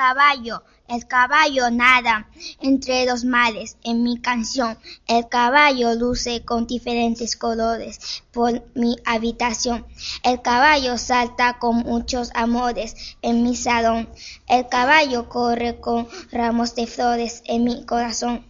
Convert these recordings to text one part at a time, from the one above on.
caballo, el caballo nada entre los mares. En mi canción, el caballo luce con diferentes colores por mi habitación. El caballo salta con muchos amores en mi salón. El caballo corre con ramos de flores en mi corazón.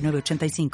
906985.